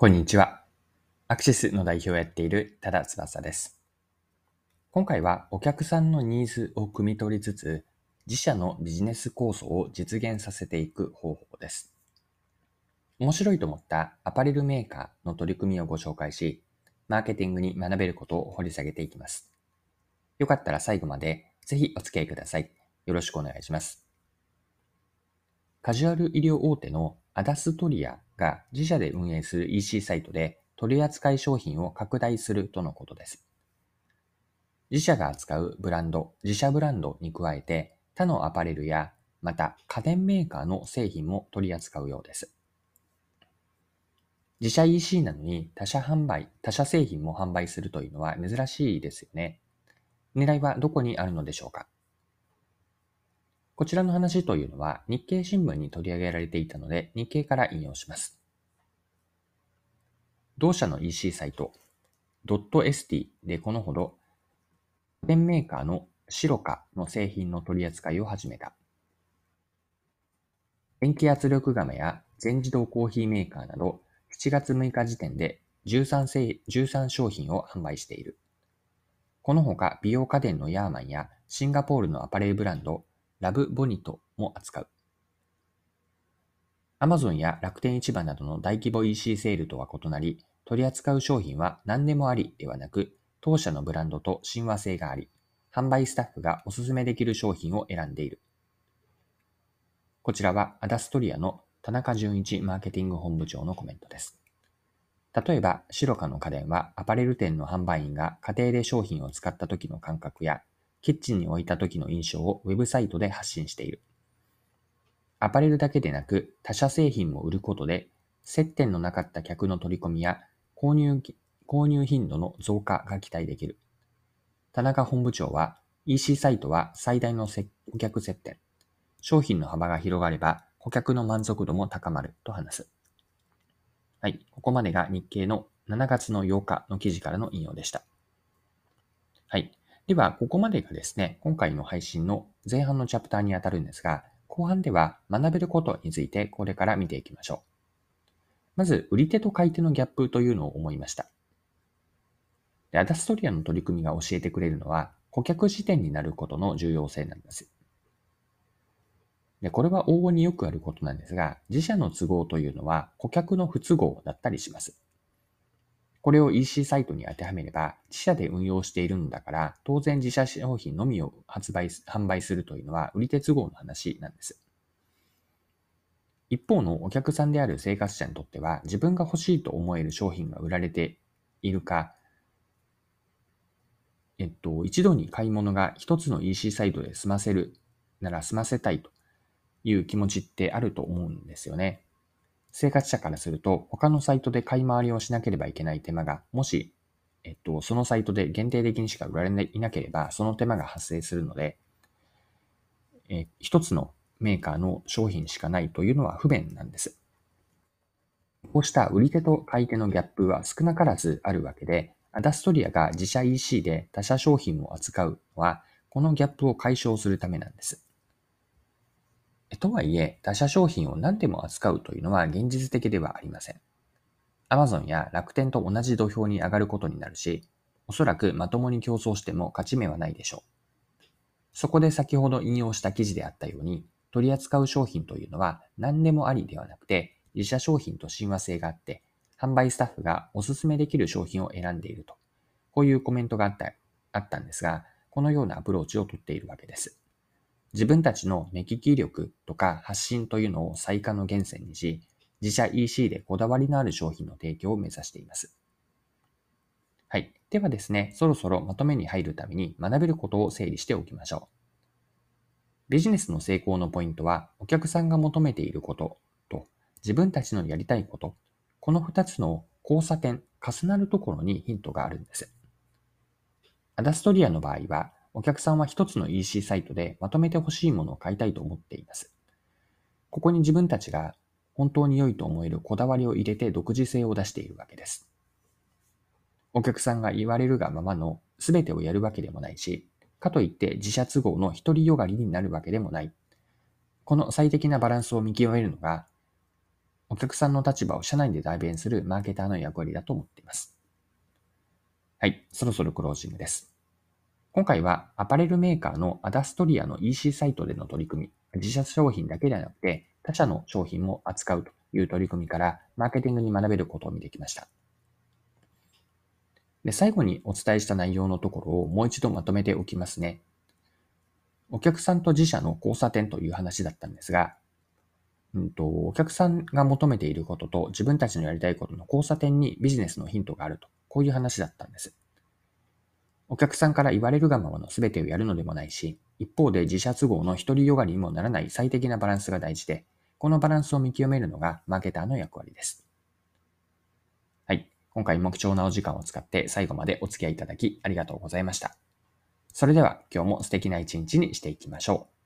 こんにちは。アクシスの代表をやっている多田翼です。今回はお客さんのニーズを汲み取りつつ、自社のビジネス構想を実現させていく方法です。面白いと思ったアパレルメーカーの取り組みをご紹介し、マーケティングに学べることを掘り下げていきます。よかったら最後までぜひお付き合いください。よろしくお願いします。カジュアル医療大手のアダストリアが自社で運営する EC サイトで取扱い商品を拡大するとのことです。自社が扱うブランド、自社ブランドに加えて他のアパレルやまた家電メーカーの製品も取り扱うようです。自社 EC なのに他社販売、他社製品も販売するというのは珍しいですよね。狙いはどこにあるのでしょうか？こちらの話というのは日経新聞に取り上げられていたので日経から引用します。同社の EC サイト、.st でこのほど、ペンメーカーのシロカの製品の取り扱いを始めた。電気圧力釜や全自動コーヒーメーカーなど7月6日時点で 13, 13商品を販売している。このほか美容家電のヤーマンやシンガポールのアパレルブランドラブボニトも扱う。アマゾンや楽天市場などの大規模 EC セールとは異なり、取り扱う商品は何でもありではなく、当社のブランドと親和性があり、販売スタッフがおすすめできる商品を選んでいる。こちらはアダストリアの田中淳一マーケティング本部長のコメントです。例えば、シロカの家電はアパレル店の販売員が家庭で商品を使った時の感覚やキッチンに置いた時の印象をウェブサイトで発信している。アパレルだけでなく他社製品も売ることで、接点のなかった客の取り込みや購入購入頻度の増加が期待できる。田中本部長は EC サイトは最大の顧客接点。商品の幅が広がれば顧客の満足度も高まると話す。はい。ここまでが日経の7月の8日の記事からの引用でした。はい。では、ここまでがですね、今回の配信の前半のチャプターにあたるんですが、後半では学べることについてこれから見ていきましょう。まず、売り手と買い手のギャップというのを思いました。でアダストリアの取り組みが教えてくれるのは、顧客視点になることの重要性なんです。で、これは往々によくあることなんですが、自社の都合というのは顧客の不都合だったりします。これを EC サイトに当てはめれば、自社で運用しているんだから、当然自社商品のみを発売、販売するというのは売り手都合の話なんです。一方のお客さんである生活者にとっては、自分が欲しいと思える商品が売られているか、えっと、一度に買い物が一つの EC サイトで済ませるなら済ませたいという気持ちってあると思うんですよね。生活者からすると、他のサイトで買い回りをしなければいけない手間が、もし、えっと、そのサイトで限定的にしか売られていなければ、その手間が発生するので、え一つのメーカーの商品しかないというのは不便なんです。こうした売り手と買い手のギャップは少なからずあるわけで、アダストリアが自社 EC で他社商品を扱うのは、このギャップを解消するためなんです。とはいえ、他社商品を何でも扱うというのは現実的ではありません。Amazon や楽天と同じ土俵に上がることになるし、おそらくまともに競争しても勝ち目はないでしょう。そこで先ほど引用した記事であったように、取り扱う商品というのは何でもありではなくて、自社商品と親和性があって、販売スタッフがおすすめできる商品を選んでいると。こういうコメントがあったあったんですが、このようなアプローチをとっているわけです。自分たちの目利き力とか発信というのを最下の源泉にし、自社 EC でこだわりのある商品の提供を目指しています。はい。ではですね、そろそろまとめに入るために学べることを整理しておきましょう。ビジネスの成功のポイントは、お客さんが求めていることと、自分たちのやりたいこと、この二つの交差点、重なるところにヒントがあるんです。アダストリアの場合は、お客さんは一つの EC サイトでまとめて欲しいものを買いたいと思っています。ここに自分たちが本当に良いと思えるこだわりを入れて独自性を出しているわけです。お客さんが言われるがままの全てをやるわけでもないし、かといって自社都合の独りよがりになるわけでもない。この最適なバランスを見極めるのが、お客さんの立場を社内で代弁するマーケターの役割だと思っています。はい、そろそろクロージングです。今回はアパレルメーカーのアダストリアの EC サイトでの取り組み、自社商品だけではなくて他社の商品も扱うという取り組みからマーケティングに学べることを見てきました。で最後にお伝えした内容のところをもう一度まとめておきますね。お客さんと自社の交差点という話だったんですが、うんと、お客さんが求めていることと自分たちのやりたいことの交差点にビジネスのヒントがあると、こういう話だったんです。お客さんから言われるがままの全てをやるのでもないし、一方で自社都合の独りよがりにもならない最適なバランスが大事で、このバランスを見極めるのがマーケターの役割です。はい。今回も貴重なお時間を使って最後までお付き合いいただきありがとうございました。それでは今日も素敵な一日にしていきましょう。